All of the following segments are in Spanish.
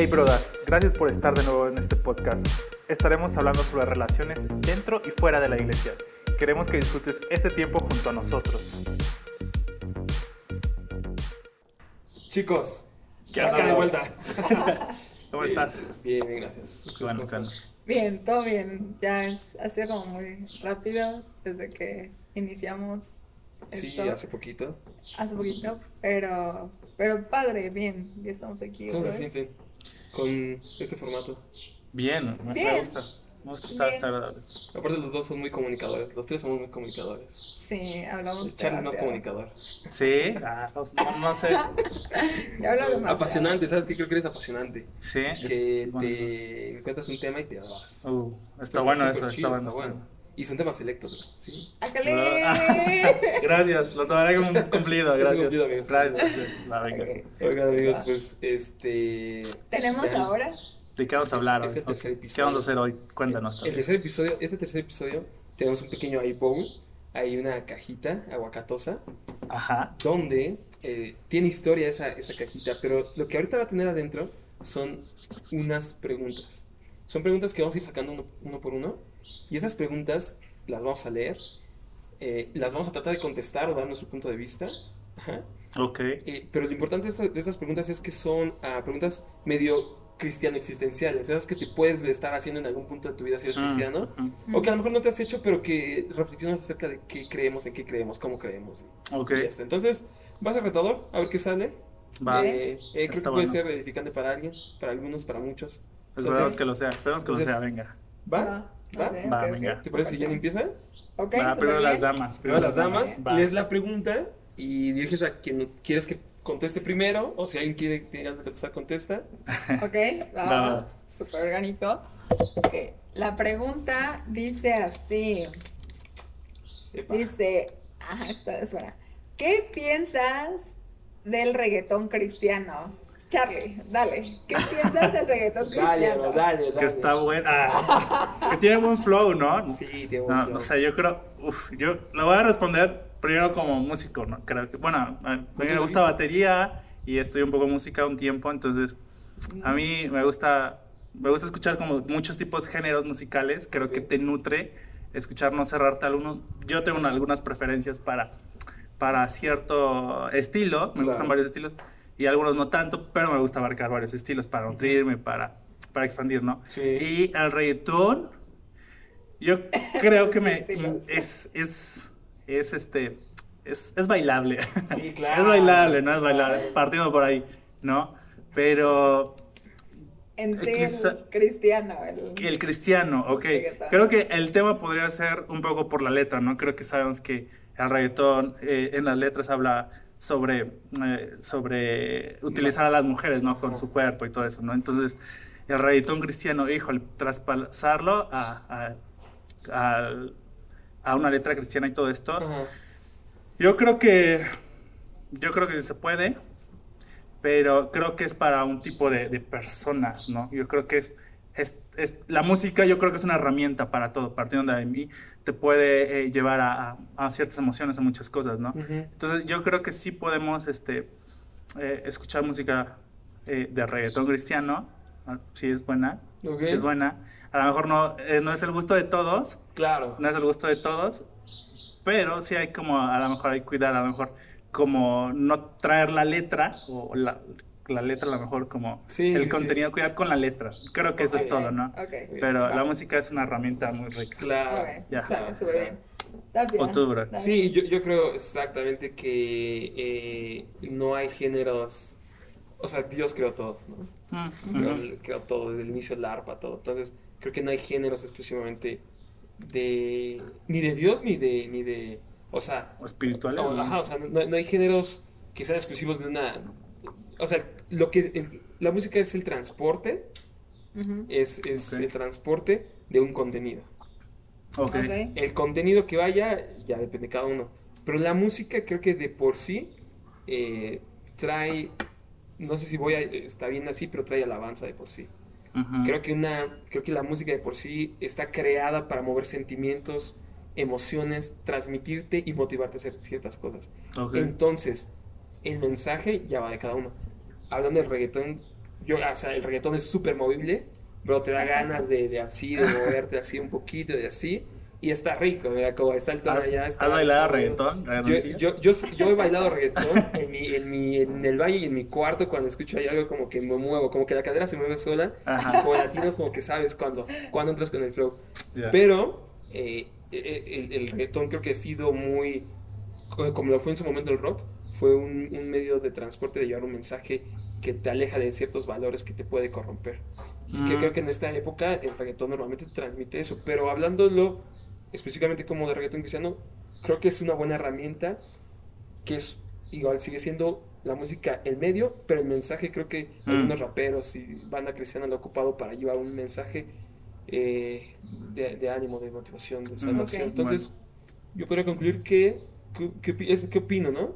Hey brodas, gracias por estar de nuevo en este podcast. Estaremos hablando sobre relaciones dentro y fuera de la iglesia. Queremos que disfrutes este tiempo junto a nosotros. Chicos, ¿Qué acá onda? de vuelta. ¿Cómo estás? Bien, bien, gracias. Qué bueno. Bien, todo bien. Ya es, ha sido como muy rápido desde que iniciamos Sí, esto hace poquito. hace poquito, pero, pero padre, bien, ya estamos aquí ¿Cómo otra se vez. sienten con este formato? Bien, me, gusta. Me gusta estar, estar agradable. Aparte los dos son muy comunicadores, los tres somos muy comunicadores. Sí, hablamos Charlie no es comunicador. Sí, ah, no, no sé. Apasionante, ¿sabes qué? Creo que eres apasionante. Sí, Que es- bueno. te encuentras un tema y te vas. Uh, está Está bueno eso, chido, está bueno. está bueno. Y son temas selectos, ¿sí? ¡Ácale! Gracias, lo tomaré como un cumplido, Es un gracias. cumplido, amigos. Gracias, gracias. Va, venga. Ok. Oigan, amigos, Va. pues, este... Tenemos ahora ¿De qué vamos a hablar Es- hoy? es el tercer Ok, ¿Qué episodio. vamos a hacer hoy? Cuéntanos. El también. tercer episodio, este tercer episodio, tenemos un pequeño iPhone. Hay una cajita aguacatosa Ajá. donde eh, tiene historia esa, esa cajita, pero lo que ahorita va a tener adentro son unas preguntas. Son preguntas que vamos a ir sacando uno, uno por uno y esas preguntas las vamos a leer, eh, las vamos a tratar de contestar o dar nuestro punto de vista. Ajá. Ok. Eh, pero lo importante de, esta- de estas preguntas es que son ah, preguntas medio cristiano existenciales, esas que te puedes estar haciendo en algún punto de tu vida si eres Mm, cristiano. mm. O que a lo mejor no te has hecho, pero que reflexionas acerca de qué creemos, en qué creemos, cómo creemos. Ok. Entonces, va a retador, a ver qué sale. Va. Eh, eh, creo que puede bueno. ser edificante para alguien, para algunos, para muchos. Esperemos Entonces- que lo sea. Esperemos que lo sea, entonces- venga. ¿Va? Va, ¿Va? ok, Va, ok, ok. venga. ¿Te parece si Jen empieza? Ok, Va, las damas. Primero las damas, Va. lees la pregunta y diriges a quien quieres que conteste primero, o si alguien quiere que tengas que contestar, contesta. Ok, va. Súper orgánico. La pregunta dice así. Epa. Dice, ajá, esta es buena. ¿Qué piensas del reggaetón cristiano? Charlie, dale. ¿Qué piensas del reggaetón Dale, cristiano? bro, dale, dale. Que está buena. Ah, que tiene buen flow, ¿no? Sí, tiene buen No, flow. o sea, yo creo, uf, yo lo voy a responder primero como músico, ¿no? Creo que, bueno, a mí me gusta batería y estudié un poco música un tiempo, entonces a mí me gusta, me gusta escuchar como muchos tipos de géneros musicales, creo que te nutre escuchar, no cerrarte al uno. Yo tengo una- algunas preferencias para, para cierto estilo, me Claro. gustan varios estilos y algunos no tanto, pero me gusta abarcar varios estilos para nutrirme, para, para expandir, ¿no? Sí. Y el reggaetón, yo creo que me es, es, es este, es, es bailable. Sí, claro. Es bailable, ¿no? Es bailable, partiendo por ahí, ¿no? Pero En sí, Quizá- el cristiano. El... el cristiano, ok. Creo que el tema podría ser un poco por la letra, ¿no? Creo que sabemos que el reggaetón eh, en las letras habla sobre, eh, sobre utilizar a las mujeres, ¿no? Con su cuerpo y todo eso, ¿no? Entonces, el reggaetón cristiano, híjole, traspasarlo a, a, al- a una letra cristiana y todo esto, Ajá. yo creo que, yo creo que se puede, pero creo que es para un tipo de, de personas, ¿no? Yo creo que es, es, es- la música yo creo que es una herramienta para todo, partiendo de mí, te puede eh, llevar a, a- a ciertas emociones, a muchas cosas, ¿no? Entonces yo creo que sí podemos este, eh, escuchar música eh, de reggaetón cristiano, ah, si es buena, Ok. si es buena. A lo mejor no, no es el gusto de todos, Claro. no es el gusto de todos, pero sí hay como, a lo mejor hay que cuidar, a lo mejor como no traer la letra, o la, la letra a lo mejor como Sí, el sí, contenido, cuidar con la letra. Creo que eso es todo, ¿no? Pero la música es una herramienta muy rica. Claro. Ok, Ya. dale, súper bien. Tapia, O tú, bro. Sí, yo, yo creo exactamente que eh, no hay géneros. O sea, Dios creó todo, ¿no? Mm, Creó, todo, desde el inicio el arpa, todo. Entonces, creo que no hay géneros exclusivamente de. ni de Dios ni de. ni de. O sea. O espirituales. o- ¿no? ajá, o sea, no, no hay géneros que sean exclusivos de una. O sea, lo que el- la música es el transporte, es, el transporte de un contenido. Ok. Ok. El contenido que vaya ya depende de cada uno. Pero la música creo que de por sí eh, trae, no sé si voy a, está bien así, pero trae alabanza de por sí. Creo que una, creo que la música de por sí está creada para mover sentimientos, emociones, transmitirte y motivarte a hacer ciertas cosas. Ok. Entonces, el mensaje ya va de cada uno. Hablando del reggaetón, yo, o sea, el reggaetón es súper movible, pero te da ganas de, de así, de moverte así un poquito, de así. Y está rico, mira, como está el tono ¿Has, allá. has bailado reggaetón? Yo, yo, yo, yo he bailado reggaetón en, mi, en, mi, en el baño y en mi cuarto cuando escucho ahí algo como que me muevo, como que la cadera se mueve sola. Ajá. Como latinos como que sabes cuando, cuando entras con el flow. Ya. Pero eh, eh, el, el reggaetón creo que ha sido muy, co- como lo fue en su momento el rock, fue un, un medio de transporte de llevar un mensaje que te aleja de ciertos valores que te puede corromper. Y que Mm. creo que en esta época el reggaetón normalmente transmite eso. Pero hablándolo específicamente como de reggaetón cristiano, creo que es una buena herramienta que es igual sigue siendo la música el medio, pero el mensaje creo que Mm. algunos raperos y banda cristiana lo ha ocupado para llevar un mensaje eh, de, de ánimo, de motivación, de salvación. Ok. Entonces, yo podría concluir que, que, que opi- es- ¿qué opino, no?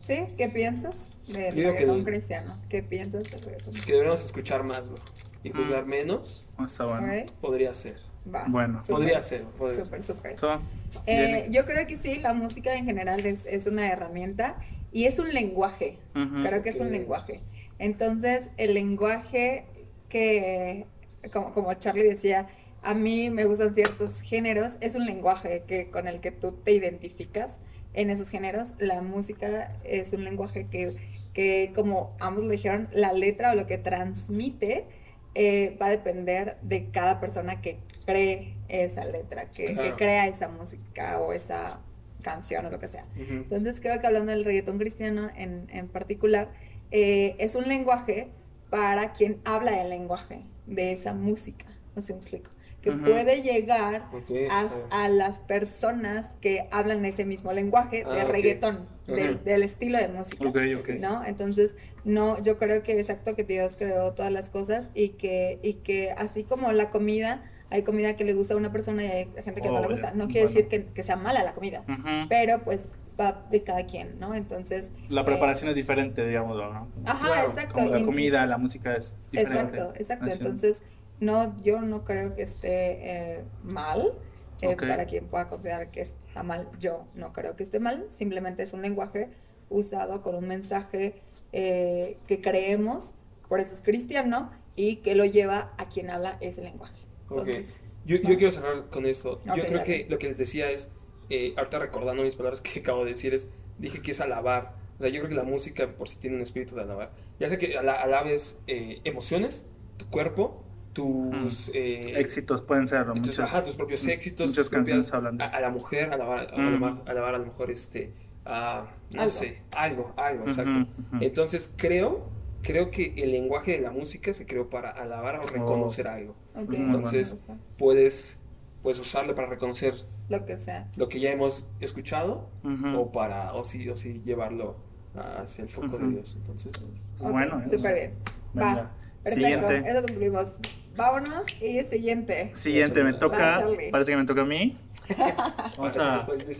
¿Sí? ¿Qué piensas del Yo que reggaetón el- cristiano? ¿Qué piensas del reggaetón? Que deberíamos escuchar más, bro, y juzgar menos, Oh, Está bueno. Ok, podría ser. Va. Bueno. súper, Podría ser. podría ser. Súper, súper. So, Eh, yo creo que sí, la música en general es, es una herramienta y es un lenguaje. Ujú. Creo que es un lenguaje. Entonces, el lenguaje que, como, como Charlie decía, a mí me gustan ciertos géneros, es un lenguaje que, con el que tú te identificas en esos géneros. La música es un lenguaje que, que como ambos lo dijeron, la letra o lo que transmite eh, va a depender de cada persona que cree esa letra, que, crea esa música o esa canción o lo que sea. Entonces creo que hablando del reggaetón cristiano en, en particular, eh, es un lenguaje para quien habla el lenguaje de esa música, no sé me explico, que puede llegar a, a las personas que hablan ese mismo lenguaje de Ah, ok. reggaetón, del, estilo de música. Ok, ok. ¿no? Entonces, no, yo creo que exacto que Dios creó todas las cosas y que, y que así como la comida, hay comida que le gusta a una persona y hay gente que no Oh, le gusta. ya. No quiere Bueno. decir que, que sea mala la comida, pero pues va de cada quien, ¿no? Entonces, La eh, preparación es diferente, digamos, ¿no? Ajá, Claro, exacto. Como la y- comida, la música es diferente. Exacto, exacto. Entonces, no, yo no creo que esté eh, mal. eh. Para quien pueda considerar que está mal, yo no creo que esté mal. Simplemente es un lenguaje usado con un mensaje eh, que creemos, por eso es cristiano, y que lo lleva a quien habla ese lenguaje. Ok. Entonces, Yo, yo quiero cerrar con esto. Yo creo dale. que lo que les decía es, eh, ahorita recordando mis palabras que acabo de decir, es, dije que es alabar. O sea, yo creo que la música por sí tiene un espíritu de alabar. Ya sea que ala- alabes eh, emociones, tu cuerpo, tus... eh, Éxitos pueden ser, entonces, muchos, ajá, tus propios éxitos. muchas tus canciones a, a la mujer, alabar, Mm. alabar, alabar a lo mejor este... a, no Algo. sé, algo, algo, exacto. Entonces creo, creo que el lenguaje de la música se creó para alabar o reconocer algo. ok, Muy Entonces- gusta. Puedes, puedes usarlo para reconocer lo que sea. lo que ya hemos escuchado o para o sí, o sí llevarlo hacia el foco de. Dios. Entonces, pues, Ok, Bueno, súper bien. Venga. Va, perfecto. Siguiente. Eso concluimos. Vámonos y siguiente. Siguiente, me toca. Parece que me toca a mí. Vamos a,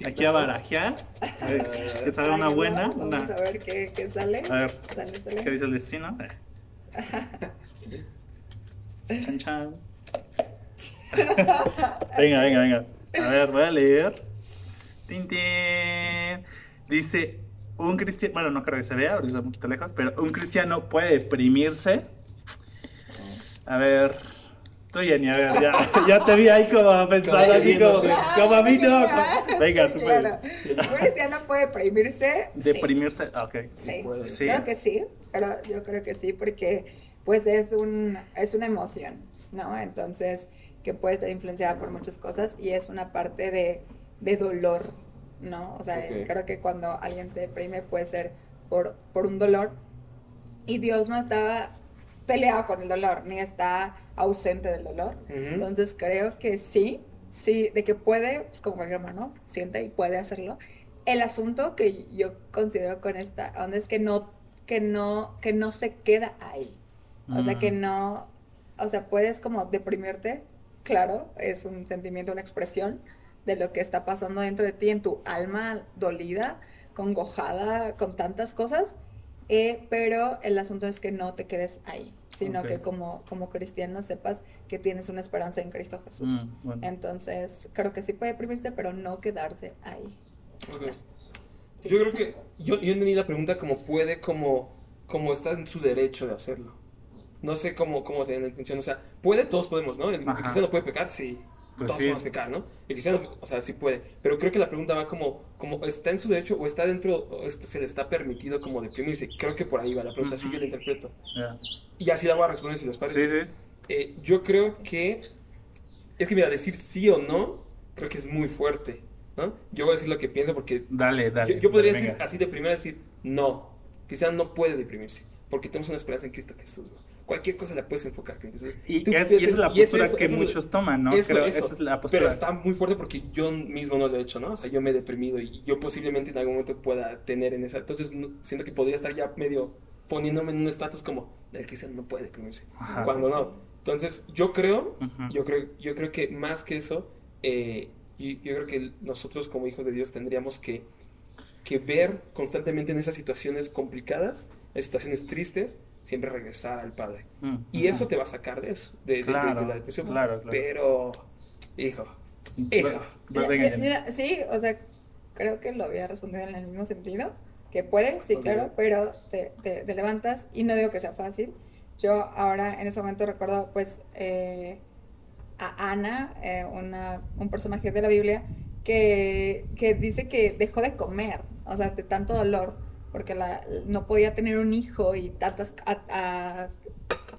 aquí a barajear. A ver, que salga una buena. Vamos Una, a ver qué, qué sale. a ver, Sale, sale. ¿qué dice el destino? Eh. Chan, chan. venga, venga, venga. A ver, voy a leer. Tin, tin. Dice, un cristiano, bueno, no creo que se vea, porque está un poquito lejos, pero un cristiano puede deprimirse. A ver, tú Jenny, a ver, ya, ya te vi ahí como pensando así como, Como a mí no. Venga, tú Claro. puedes. Un cristiano puede deprimirse. sí. Deprimirse, ah, ok. Sí. Sí. creo que sí, pero yo creo que sí, porque pues es, un, es una emoción, ¿no? Entonces, que puede estar influenciada por muchas cosas y es una parte de, de dolor, ¿no? O sea, Ok. creo que cuando alguien se deprime puede ser por, por un dolor y Dios no estaba peleado con el dolor, ni está ausente del dolor. Entonces creo que sí, sí, de que puede, como cualquier hermano, siente y puede hacerlo. El asunto que yo considero con esta onda es que no, que no, que no se queda ahí. O sea, que Mm. no, o sea, puedes como deprimirte, claro, es un sentimiento, una expresión de lo que está pasando dentro de ti, en tu alma dolida, congojada, con tantas cosas, eh, pero el asunto es que no te quedes ahí, sino que como, como cristiano sepas que tienes una esperanza en Cristo Jesús. Mm, bueno. Entonces, creo que sí puede deprimirse, pero no quedarse ahí. Sí. Yo creo que yo, yo entendí la pregunta como puede, como, como está en su derecho de hacerlo. No sé cómo, cómo tener la intención. O sea, puede, todos podemos, ¿no? El, el Ajá. cristiano puede pecar, sí. Pues todos sí. podemos pecar, ¿no? El cristiano, o sea, sí puede. Pero creo que la pregunta va como, como ¿está en su derecho o está dentro, o se le está permitido como deprimirse? Creo que por ahí va la pregunta, así yo la interpreto. Y así la voy a responder si les parece. Sí, sí. Eh, yo creo que. Es que, mira, decir sí o no, creo que es muy fuerte, ¿no? Yo voy a decir lo que pienso porque. Dale, dale. Yo, yo podría decir así de primera, decir no. Cristiano no puede deprimirse porque tenemos una esperanza en Cristo Jesús, ¿no? Cualquier cosa la puedes enfocar. Y, Tú es, y esa es la postura eso- que eso- muchos toman, ¿no? eso, Creo, eso. Esa es la postura. Pero está muy fuerte porque yo mismo no lo he hecho, ¿no? O sea, yo me he deprimido y yo posiblemente en algún momento pueda tener en esa. Entonces, no- siento que podría estar ya medio poniéndome en un estatus como el cristiano no puede deprimirse. Ajá. Cuando no. Entonces, yo creo, yo creo, yo creo que más que eso, eh, yo, yo creo que nosotros como hijos de Dios tendríamos que, que ver constantemente en esas situaciones complicadas, en situaciones tristes, siempre regresar al Padre. Mm, Y eso te va a sacar de eso, de, de- de- de Claro, la depresión. claro, claro. Pero, hijo, hijo. Va- Mira, venga, Jenny. mira, sí, o sea, creo que lo había respondido en el mismo sentido, que puede, sí, claro, pero te, te- te levantas y no digo que sea fácil. Yo ahora en ese momento recuerdo pues eh, a Ana, eh, una, un personaje de la Biblia, que, que dice que dejó de comer, o sea, de tanto dolor, porque la, no podía tener un hijo y tantas a- a-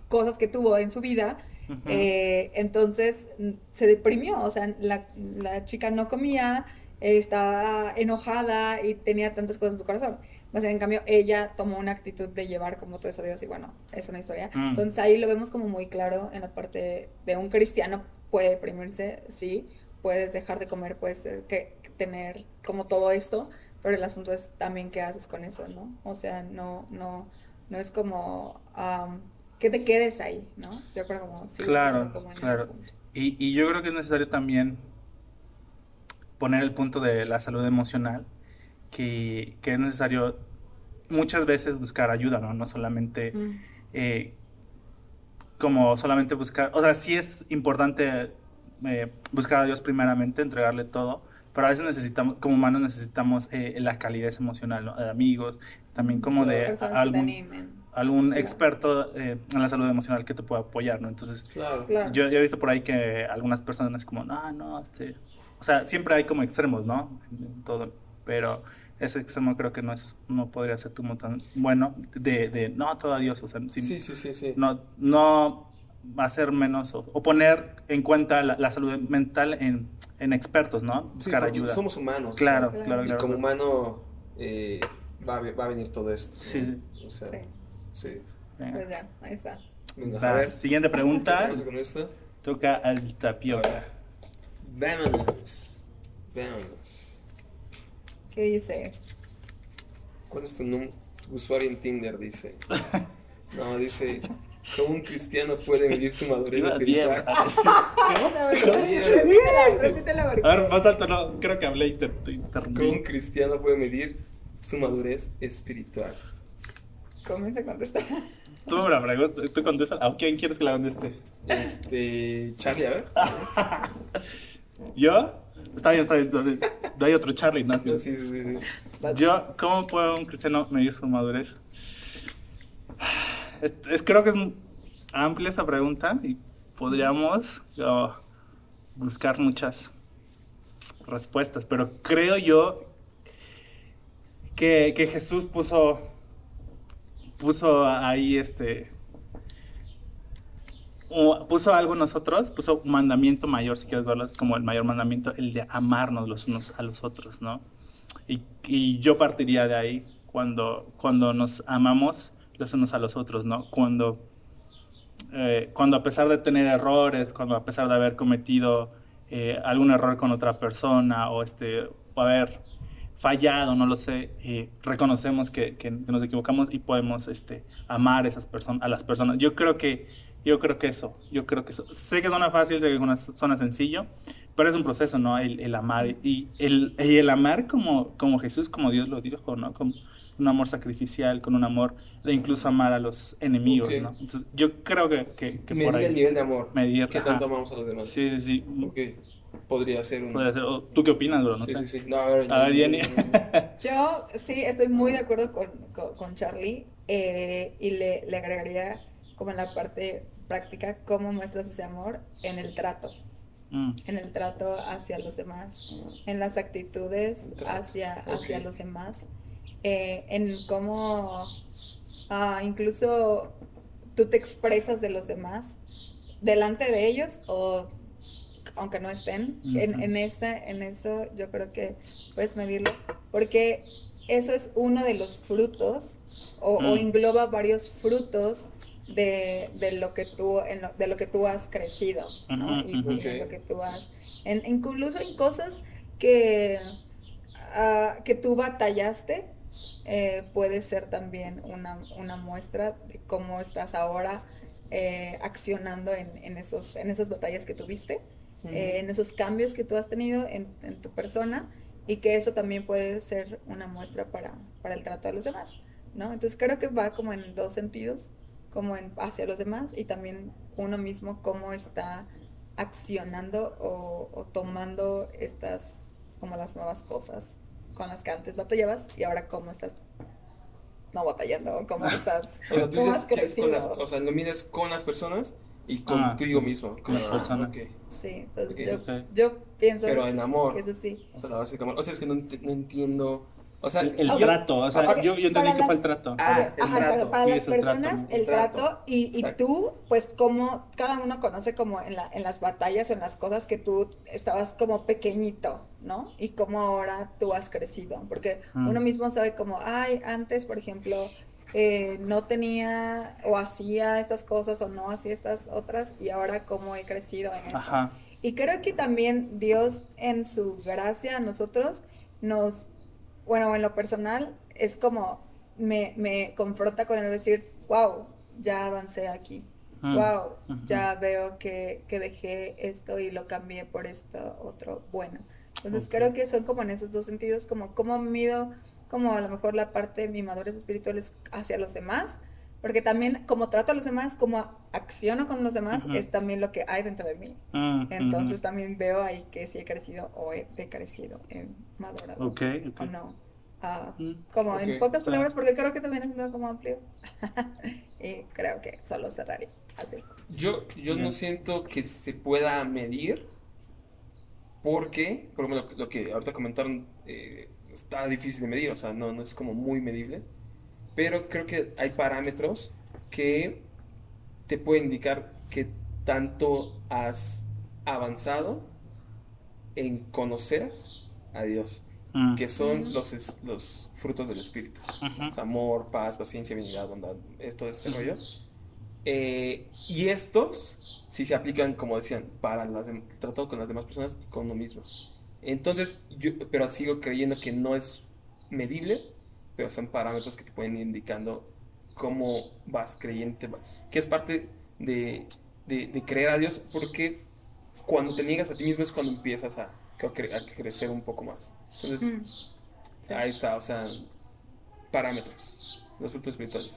cosas que tuvo en su vida, eh, entonces se deprimió, o sea, la, la chica no comía, eh, estaba enojada y tenía tantas cosas en su corazón. Más en cambio, ella tomó una actitud de llevar como todo eso a Dios y bueno, es una historia. Mm. Entonces ahí lo vemos como muy claro en la parte de un cristiano puede deprimirse, sí, puedes dejar de comer, puedes eh, que, tener como todo esto, pero el asunto es también qué haces con eso, ¿no? O sea, no, no, no es como am, que te quedes ahí, ¿no? Yo creo como sí, Claro, como claro. Y, y yo creo que es necesario también poner el punto de la salud emocional, que, que es necesario muchas veces buscar ayuda, ¿no? No solamente Mm. eh, como solamente buscar, o sea, sí es importante eh, buscar a Dios primeramente, entregarle todo, pero a veces necesitamos, como humanos necesitamos eh, la calidez emocional, ¿no? De amigos, también como de Personas que te algún, animen. algún Claro. experto eh, en la salud emocional que te pueda apoyar, ¿no? Entonces, Claro. Claro. yo, yo he visto por ahí que algunas personas como, no, no, este... O sea, siempre hay como extremos, ¿no? En todo. Pero ese extremo creo que no es, no podría ser como tan bueno de, de no, todo a Dios, o sea, sin- Sí, sí, sí, sí. no, no hacer menos o, o poner en cuenta la, la salud mental en, en expertos, ¿no? Sí, Buscar porque ayuda. somos humanos. Claro, o sea, claro, Y claro. como humano eh, va, a, va a venir todo esto. ¿no? Sí, O sea, Sí, sí. Venga. pues ya, ahí está. Venga, a ver. siguiente pregunta. Con esto. Toca al tapioca. Vámonos. Vámonos. ¿Qué dice? ¿Cuál es tu usuario en Tinder? Dice. No, dice. ¿Cómo un cristiano puede medir su madurez espiritual? Repítela. A ver, más alto, no, creo que hablé y te, te interrumpí. ¿Cómo un cristiano puede medir su madurez espiritual? Comienza a contestar. Tú me la preguntas, tú contestas. ¿A quién quieres que la conteste? Este. Charlie, a ver. ¿Yo? Está bien, está bien. entonces, No hay otro Charlie, ¿no? Sí, sí, sí. sí. Yo, ¿cómo puede un cristiano medir su madurez? Es, es- creo que es amplia esta pregunta y podríamos buscar muchas respuestas, pero creo yo que, que Jesús puso, puso ahí este, puso algo nosotros, puso un mandamiento mayor, si quieres verlo como el mayor mandamiento, el de amarnos los unos a los otros, ¿no? Y, y yo partiría de ahí, cuando, cuando nos amamos los unos a los otros, ¿no? Cuando, eh, cuando a pesar de tener errores, cuando a pesar de haber cometido eh, algún error con otra persona o, este, haber fallado, no lo sé, eh, reconocemos que, nos equivocamos y podemos este, amar esas a las personas. Yo creo que yo creo que eso, yo creo que eso. Sé que suena fácil, sé que suena, sencillo, pero es un proceso, ¿no? El, amar y el, el amar como, como Jesús, como Dios lo dijo, ¿no? Con un amor sacrificial, con un amor de incluso amar a los enemigos. ¿no? Entonces, yo creo que, que, que por Medir ahí. el nivel de amor. Medir, ¿Qué ajá. tanto amamos a los demás? Sí, sí, sí. Ok. Podría ser un. Podría ser. ¿Tú qué opinas, bro? No sí, sé. sí, sí. No, a ver, A ver, Jenny. Yo sí estoy muy de acuerdo con, con, con Charlie eh, y le, le agregaría como en la parte práctica, cómo muestras ese amor en el trato, Mm. en el trato hacia los demás, en las actitudes hacia, hacia los demás, eh, en cómo ah, incluso tú te expresas de los demás delante de ellos o aunque no estén, en, en, este, en eso yo creo que puedes medirlo, porque eso es uno de los frutos o, o Mm. engloba varios frutos de, de lo que tú en lo- de lo que tú has crecido ¿no? Y, lo que tú has en, incluso en cosas que ah, que tú batallaste eh, puede ser también una, una muestra de cómo estás ahora eh, accionando en, en esos en esas batallas que tuviste eh, en esos cambios que tú has tenido en, en tu persona y que eso también puede ser una muestra para, para el trato de los demás, ¿no? Entonces creo que va como en dos sentidos, como en hacia los demás y también uno mismo cómo está accionando o, o tomando estas como las nuevas cosas con las que antes batallabas y ahora cómo estás no batallando, cómo estás O sea, tú ¿Cómo dices que es con las, o sea, lo mides con las personas y Ah, contigo mismo. con las Ah, personas. ok. sí, entonces Ok. yo, Ok. yo pienso Pero en amor. que es así. O sea, la base de amor. O sea, es que no, ent- no entiendo. O sea, El, el Ok. trato, o sea, yo, yo entendí que fue el trato. Ah, el ajá, trato. para las es el trato, personas el trato, y, y tú, pues como cada uno conoce como en, la, en las batallas o en las cosas que tú estabas como pequeñito, ¿no? Y cómo ahora tú has crecido, porque Mm. uno mismo sabe como, ay, antes, por ejemplo, eh, no tenía o hacía estas cosas o no hacía estas otras y ahora cómo he crecido en eso. Ajá. Y creo que también Dios en su gracia a nosotros nos, bueno, en lo personal, es como me, me confronta con el decir, wow, ya avancé aquí, Mm. wow, Ujú. ya veo que, que dejé esto y lo cambié por esto otro bueno. Entonces Ok. creo que son como en esos dos sentidos, como cómo mido, como a lo mejor la parte de mi madurez espiritual es hacia los demás, porque también como trato a los demás, como acciono con los demás, Ujú. es también lo que hay dentro de mí. Mm, Entonces ujú. también veo ahí que sí he crecido o he decrecido, he madurado Ok, ok. o no. Ah, Mm. como Ok, en pocas claro. palabras, porque creo que también es un como amplio. y creo que solo cerraré así. yo, yo no siento que se pueda medir porque, por ejemplo, lo, lo que ahorita comentaron eh, está difícil de medir, o sea, no, no es como muy medible, pero creo que hay parámetros que te pueden indicar que tanto has avanzado en conocer a Dios, Mm. que son los, los frutos del Espíritu. Ujú. O sea, amor, paz, paciencia, benignidad, bondad, todo este rollo. Eh, y estos sí se aplican, como decían, para las tratado con las demás personas y con uno mismo. Entonces, yo, pero sigo creyendo que no es medible, pero son parámetros que te pueden ir indicando cómo vas creyendo, te va- que es parte de, de- de creer a Dios, porque cuando te niegas a ti mismo es cuando empiezas a, a cre- a crecer un poco más. Entonces, Mm. Ahí está, o sea, parámetros, los frutos espirituales.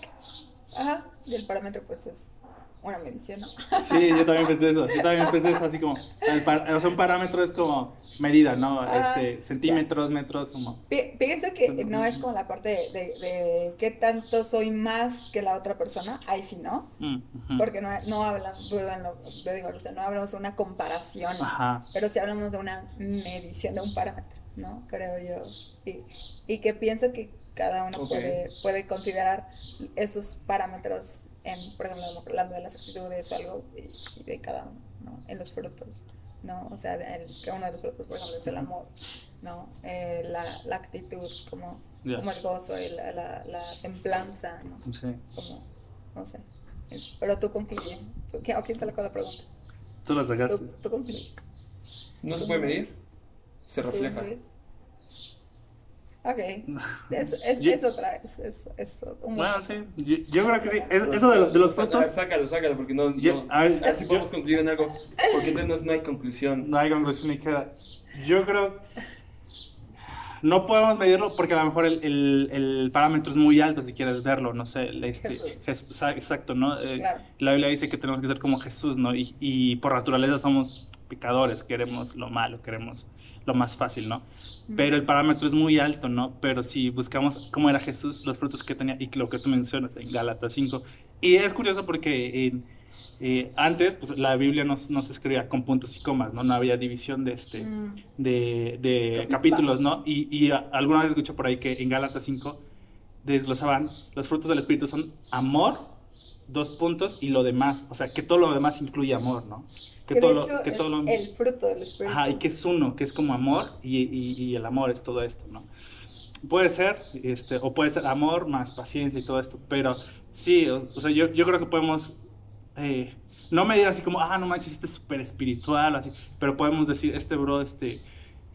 Ajá, y el parámetro pues es una medición, ¿no? Sí, yo también pensé eso. Yo también pensé eso, así como. El par- o sea, un parámetro es como medida, ¿no? Ah, Este, centímetros, metros, como. Pienso que no es como la parte de, de, de qué tanto soy más que la otra persona, ahí sí no, Mm, porque no, no hablamos, bueno, yo digo, o sea, no hablamos de una comparación, Ajá. pero sí hablamos de una medición, de un parámetro, ¿no? Creo yo. Y, y que pienso que cada uno puede, puede considerar esos parámetros en, por ejemplo, hablando de las actitudes o algo, y, y de cada uno, ¿no? En los frutos, ¿no? O sea, el- que uno de los frutos, por ejemplo, es el amor, ¿no? Eh, la, la actitud, como, Ya. como el gozo, y la, la, la templanza, ¿no? Sí. Como, no sé. Es- Pero tú concluye. ¿Tú, ¿quién, ¿O quién sacó la pregunta? Tú lo sacaste. Tú, tú concluye. No se puede medir, se ¿Tú refleja. Ok. Es, es, Yo- es otra vez. Es, es un Bueno, sí. Yo, yo creo que sí. Es- eso de, lo- de los frutos. sácalo, sácalo, porque no. Yo- no- a ver, a ver si yo- podemos concluir en algo. Porque entonces no, no hay conclusión. No hay conclusión ni queda. Yo creo. No podemos medirlo porque a lo mejor el, el- el parámetro es muy alto si quieres verlo, no sé. Este, Jesús. Exacto, ¿no? Eh, Claro. La Biblia dice que tenemos que ser como Jesús, ¿no? Y, y por naturaleza somos pecadores, queremos lo malo, queremos lo más fácil, ¿no? Pero el parámetro es muy alto, ¿no? Pero si buscamos cómo era Jesús, los frutos que tenía y lo que tú mencionas en Gálatas 5, Y es curioso porque eh, antes pues, la Biblia no, no se escribía con puntos y comas, ¿no? No había división de, este, Mm. de, de Capítulos. ¿no? Y, alguna vez escuché por ahí que en Gálatas 5 desglosaban, los frutos del Espíritu son amor, dos puntos, y lo demás. O sea, que todo lo demás incluye amor, ¿no? Que, Que de todo lo- que es todo lo- el fruto del espíritu. Ajá, y que es uno, que es como amor y, y- y el amor es todo esto, ¿no? Puede ser, este, o puede ser amor más paciencia y todo esto, pero sí, o, o sea, yo, yo creo que podemos, eh, no medir así como, ah, no manches, este es súper espiritual, así, pero podemos decir, este bro, este,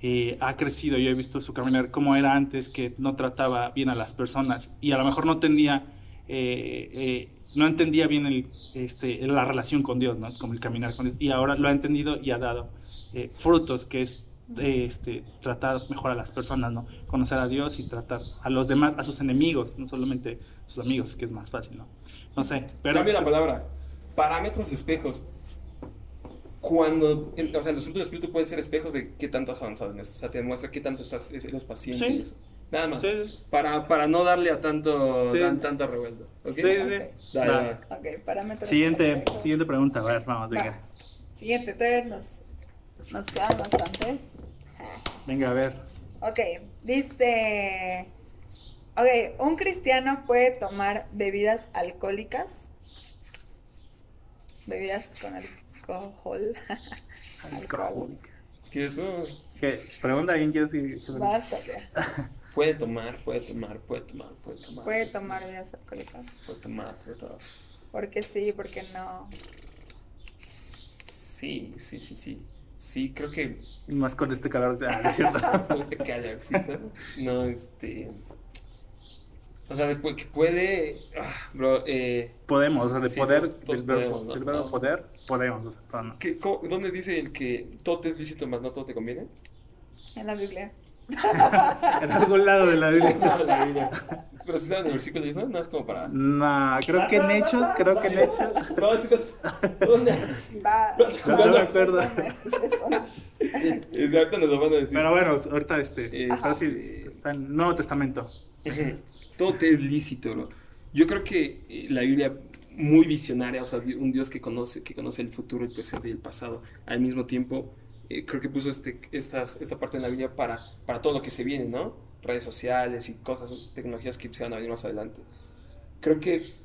eh, ha crecido, yo he visto su caminar como era antes, que no trataba bien a las personas y a lo mejor no tenía, eh, eh, no entendía bien el, este, la relación con Dios, ¿no? Como el caminar con Dios, y ahora lo ha entendido y ha dado eh, frutos, que es eh, este, tratar mejor a las personas, ¿no? Conocer a Dios y tratar a los demás, a sus enemigos, no solamente a sus amigos, que es más fácil, ¿no? No sé, pero... Cambia la palabra. Parámetros espejos. Cuando, en- o sea, los frutos del espíritu pueden ser espejos de qué tanto has avanzado en esto. O sea, te demuestra qué tanto estás, eres paciente. Sí. Nada más. Sí, sí. Para, para no darle a tanto, Sí. tan- tanto revuelto. ¿ok? Sí, sí, sí. Dale, Va. dale. Ok, parámetros. Siguiente, siguiente pregunta, a ver, vamos, Va. venga. Siguiente, todavía nos, nos quedan bastantes. Venga, a ver. Ok, dice... Ok, ¿un cristiano puede tomar bebidas alcohólicas? Bebidas con alcohol. alcohol. ¿Qué es eso? ¿Qué? Pregunta, ¿alguien quiere decir? Basta ya. Puede tomar, puede tomar, puede tomar, puede tomar. Puede tomar bebidas alcohólicas. Puede tomar, puede tomar. Porque sí, porque no. Sí, sí, sí, sí. Sí, creo que Y más con este calor, ¿no es cierto? con este calorcito, no, este... O sea, de que puede... ah, bro, eh... Podemos, o sea, de Sí, poder, todos- todos del verbo, podemos, ¿no? del verbo No. poder, podemos, o sea, pero no. ¿qué- cómo- ¿Dónde dice el que todo te es lícito, más no todo te conviene? En la Biblia. En algún lado de la Biblia. No, la Biblia. Pero si saben el versículo y eso, no es como para... No, creo que en hechos, creo que en hechos. No, chicos, ¿dónde? Va. No me acuerdo. responde, responde. Exacto, nos lo van a decir. Pero bueno, ahorita este, sí, está en Nuevo Testamento. Todo te es lícito, bro. Yo creo que eh, la Biblia muy visionaria, o sea, un Dios que conoce, que conoce el futuro, el presente y el pasado, al mismo tiempo, eh, creo que puso este, estas, esta parte en la Biblia para, para todo lo que se viene, ¿no? Redes sociales y cosas, tecnologías que se van a venir más adelante. Creo que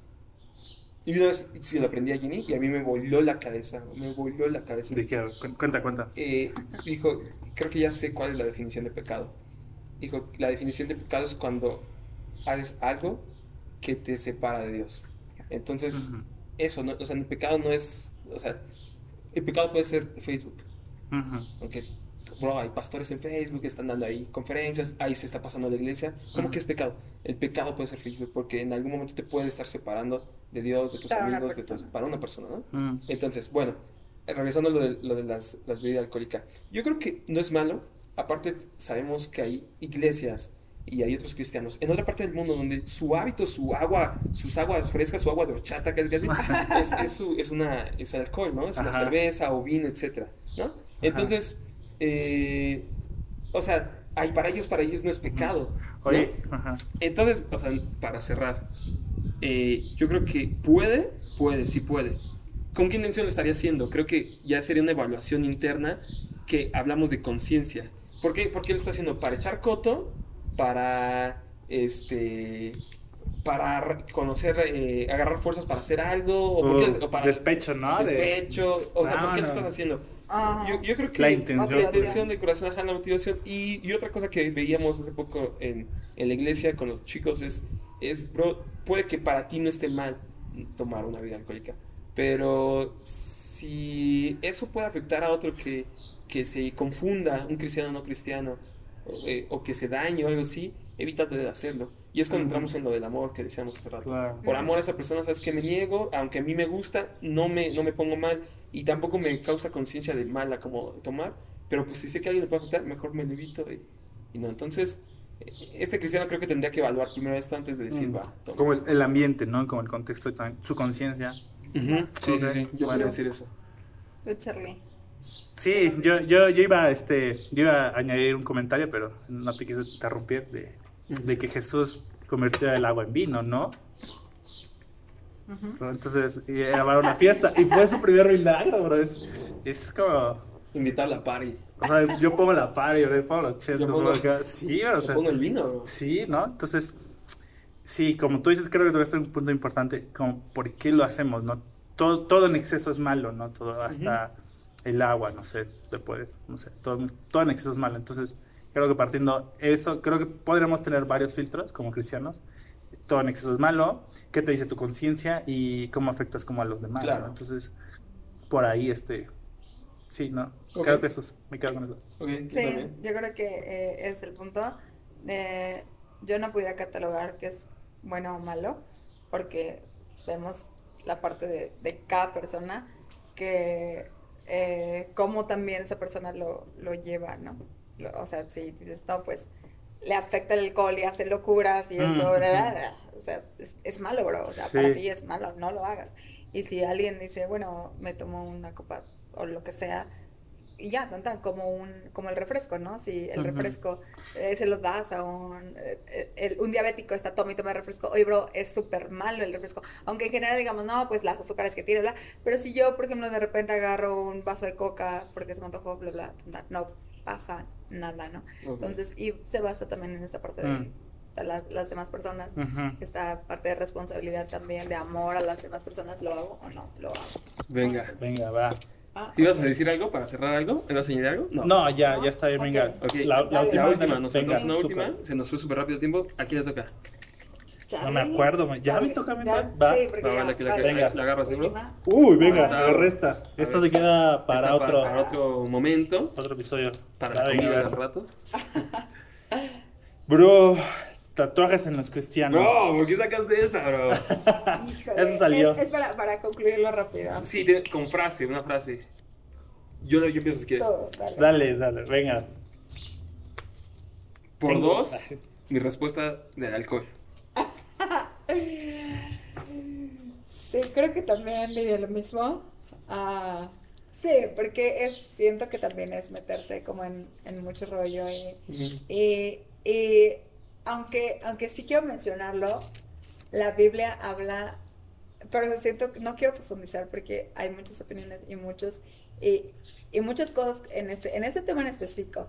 y una vez se lo aprendí a Ginny y a mí me voló la cabeza, me voló la cabeza. ¿De qué? Cu- Cuenta, cuenta. Eh, dijo, creo que ya sé cuál es la definición de pecado. Dijo, la definición de pecado es cuando haces algo que te separa de Dios. Entonces, Ujú, eso, ¿no? o sea, el pecado no es, o sea, el pecado puede ser Facebook, aunque, bro, hay pastores en Facebook, están dando ahí conferencias, ahí se está pasando la iglesia. ¿Cómo que es pecado? El pecado puede ser Facebook porque en algún momento te puede estar separando de Dios, de tus Para una amigos, de tus, para una persona, ¿no? Entonces, bueno, regresando a lo de, lo de las, las bebidas alcohólicas, yo creo que no es malo. Aparte, sabemos que hay iglesias y hay otros cristianos en otra parte del mundo donde su hábito, su agua, sus aguas frescas, su agua de horchata, casi casi, es, es, su- es una, es alcohol, ¿no? Es la Ajá. cerveza o vino, etcétera, ¿no? Entonces, eh, o sea, hay, para ellos, para ellos no es pecado. ¿no? Oye, ajá. Entonces, o sea, para cerrar, eh, yo creo que puede, puede, sí puede. ¿Con qué intención lo estaría haciendo? Creo que ya sería una evaluación interna que hablamos de conciencia. ¿Por qué? Porque lo está haciendo para echar coto, para este para conocer, eh, agarrar fuerzas para hacer algo, o, Uh, o para despecho, ¿no? De- despecho, o sea, ¿por qué lo Vámonos. estás haciendo? Ajá. Yo, yo creo que La intención. la intención del corazón, ajá, la motivación. Y, y otra cosa que veíamos hace poco en, en la iglesia con los chicos es, es, bro, puede que para ti no esté mal tomar una vida alcohólica, pero si eso puede afectar a otro que, que se confunda, un cristiano no cristiano, o, eh, o que se dañe o algo así, evítate de hacerlo. Y es cuando entramos en lo del amor que decíamos hace rato. Claro. Por amor a esa persona, sabes que me niego, aunque a mí me gusta, no me, no me pongo mal y tampoco me causa conciencia de mala como tomar, pero pues si sé que a alguien le puede afectar, mejor me lo evito y, y no. Entonces, eh, este cristiano creo que tendría que evaluar primero esto antes de decir, Mm. va, toma. Como el, el ambiente, ¿no? Como el contexto y también su conciencia. Sí, sí, sí, yo bueno. decir eso. Charlie. Sí, yo, yo, yo iba, este, yo iba a añadir un comentario, pero no te quise interrumpir de, de que Jesús convirtió el agua en vino, ¿no? Ujú. ¿no? Entonces, y era para una fiesta. Y fue su primer milagro, bro. Es, es como. Invitar la party. O sea, yo pongo la party, bro. yo pongo los chescos. Yo pongo acá. Sí, o Yo sea. pongo el vino, bro. Sí, ¿no? Entonces, sí, como tú dices, creo que tocaste un punto importante, como por qué lo hacemos, ¿no? Todo, todo en exceso es malo, ¿no? Todo, hasta el agua, no sé, te puedes, no sé, todo, todo en exceso es malo. Entonces, creo que partiendo eso, creo que podríamos tener varios filtros como cristianos. Todo en exceso es malo, qué te dice tu conciencia y cómo afectas como a los demás, Claro. ¿no? Entonces, por ahí, este, sí, ¿no? Ok. Creo que eso es, me quedo con eso. Ok, ¿tú Sí, yo creo que eh, es el punto. Eh, yo no pudiera catalogar que es bueno o malo, porque vemos la parte de, de cada persona, que eh, cómo también esa persona lo, lo lleva, ¿no? O sea, si dices, no, pues le afecta el alcohol y hace locuras y eso, Mm, o sea, es, es malo, bro, o sea, Sí. para ti es malo, no lo hagas. Y si alguien dice, bueno, me tomo una copa o lo que sea, y ya, tan, tan, como un, como el refresco, ¿no? Si el refresco eh, se lo das a un, eh, eh, el- un diabético está toma y toma refresco, oye, bro, es súper malo el refresco, aunque en general digamos, no, pues las azúcares que tiene, bla, pero si yo, por ejemplo, de repente agarro un vaso de coca porque se me antojó, bla, bla, tan, tan, no pasa nada, ¿no? Entonces, y se basa también en esta parte de, Mm. las, las demás personas, esta parte de responsabilidad también, de amor a las demás personas, ¿lo hago o no? Lo hago. Venga. Entonces, Venga, va. Ah, ¿Ibas a ok. decir algo para cerrar algo? ¿Ibas a añadir algo? No, ya, ¿No? ya está bien, venga. Ok, La, la última, La última, nos venga, saltamos una última. Se nos fue súper rápido el tiempo. ¿A quién le toca? No me acuerdo, ¿ya me toca a mí? ya, Va. Sí, Va, ya, vale, que la- vale. Venga. la agarras, ¿eh, bro? Última. Uy, venga, Está. me resta. Esto ver. se queda para Está otro, Para, otro momento. otro episodio. Para la comida del rato. Bro, tatuajes en los cristianos. Bro, ¿por qué sacaste esa, bro? Híjole, Eso salió. Es, es para, para concluirlo rápido. Sí, con frase, una frase. Yo, yo empiezo si quieres. Todo, dale. Dale, dale, venga. Por Tengo- dos, mi respuesta del alcohol. Sí, creo que también diría lo mismo. Ah, sí, porque es, siento que también es meterse como en, en mucho rollo y, y, y aunque, aunque sí quiero mencionarlo, la Biblia habla, pero siento que no quiero profundizar porque hay muchas opiniones y muchos y, y muchas cosas en este, en este tema en específico.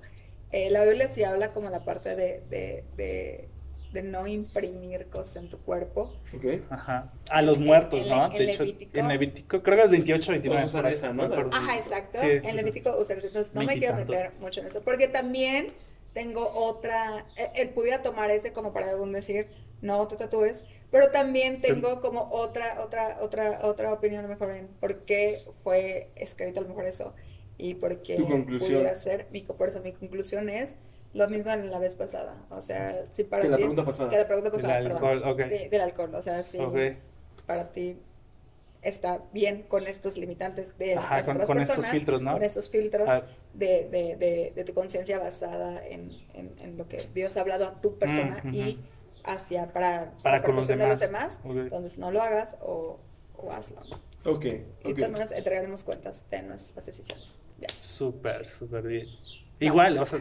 Eh, la Biblia sí habla como la parte de, de, de, de no imprimir cosas en tu cuerpo. Ok. Ajá. A los muertos, En- ¿no? en De hecho, Levítico. en Levítico, creo que es 28 29. Todos usan esa, ¿no? Ajá, exacto. Sí, en. Levítico usa entonces no me quiero meter mucho en eso, porque también tengo otra, él pudiera tomar ese como para algún decir, no te tatúes, pero también tengo como otra, otra, otra, otra opinión a lo mejor en por qué fue escrito a lo mejor eso y por qué Tu conclusión. pudiera ser, mi, por eso mi conclusión es lo mismo en la vez pasada, o sea, si para Que la ti pregunta pasada. que la pregunta Del pasada, perdón. alcohol, ok. Sí, del alcohol, o sea, si Ok. para ti está bien con estos limitantes de Ajá, las con- otras con estos filtros, ¿no? con estos filtros Ah. de, de, de, de tu conciencia basada en, en, en lo que Dios ha hablado a tu persona Mm, ujú. y hacia para, Para con los protección de los demás. entonces no lo hagas o, o hazlo. ¿no? Ok, Y de ok. todas maneras entregaremos cuentas de nuestras decisiones. Ya. Súper, súper bien. Igual, o sea,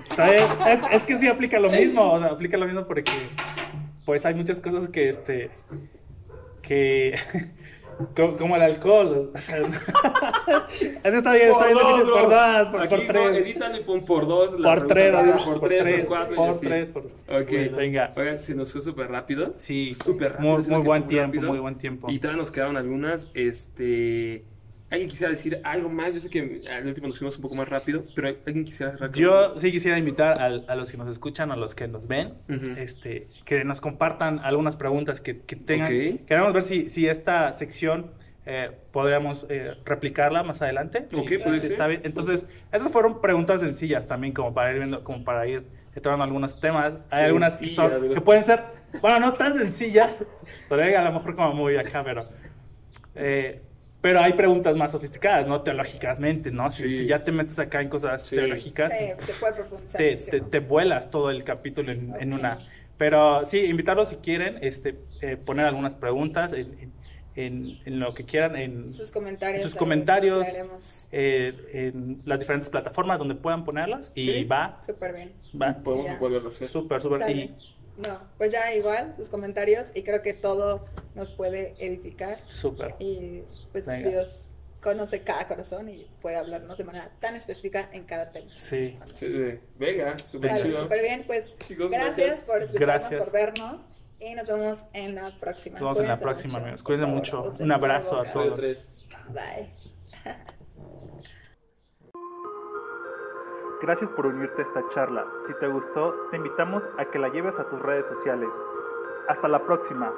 es, es que sí aplica lo mismo, o sea, aplica lo mismo porque pues hay muchas cosas que este que co- como, el alcohol, o sea, eso está bien, está bien, dos, bro. por dos, por, Aquí por no, tres, edítale, pon por dos. la por tres, así, por tres, por cuatro. y por tres, por Ok. Bueno, venga. Oigan, se nos fue súper rápido. Sí, Súper rápido. muy, muy buen tiempo, rápido. muy buen tiempo. Y todavía nos quedaron algunas. Este. ¿Alguien quisiera decir algo más? Yo sé que al último nos fuimos un poco más rápido, pero ¿alguien quisiera cerrar Yo sí quisiera invitar al- a, los que nos escuchan, a los que nos ven, Ujú. este, que nos compartan algunas preguntas que, que tengan. Ok. Queremos ver si, si esta sección eh, podríamos eh, replicarla más adelante. Ok, Si- puede si ser. está bien. Entonces, esas fueron preguntas sencillas también, como para ir viendo, como para ir entrando algunos temas. Hay algunas que, son- que pueden ser, bueno, no tan sencillas, pero a lo mejor como muy acá, pero... eh, pero hay preguntas más sofisticadas, ¿no? Teológicamente, ¿no? Si, Sí. si ya te metes acá en cosas Sí. teológicas, Sí, se puede profundizar. te, te- te vuelas todo el capítulo en, una. Pero sí, invitarlos si quieren, este, eh, poner algunas preguntas en, en- en- en lo que quieran, en, sus comentarios. sus ahí comentarios. eh, en las diferentes plataformas donde puedan ponerlas. Y Sí. va, Súper bien. va. Podemos volverlo a hacer. Súper, súper. Y No, pues ya igual, sus comentarios y creo que todo nos puede edificar Súper. y pues Venga. Dios conoce cada corazón y puede hablarnos de manera tan específica en cada tema. Sí. Sí, sí. Venga, súper Vale, chido. súper bien, pues Chicos, gracias, gracias. por escucharnos, Gracias. por vernos y nos vemos en la próxima. Nos vemos en la Cuídense próxima, mucho, amigos. Cuídense mucho. Usen Un abrazo a todos. Tres. Bye. Gracias por unirte a esta charla. Si te gustó, te invitamos a que la lleves a tus redes sociales. Hasta la próxima.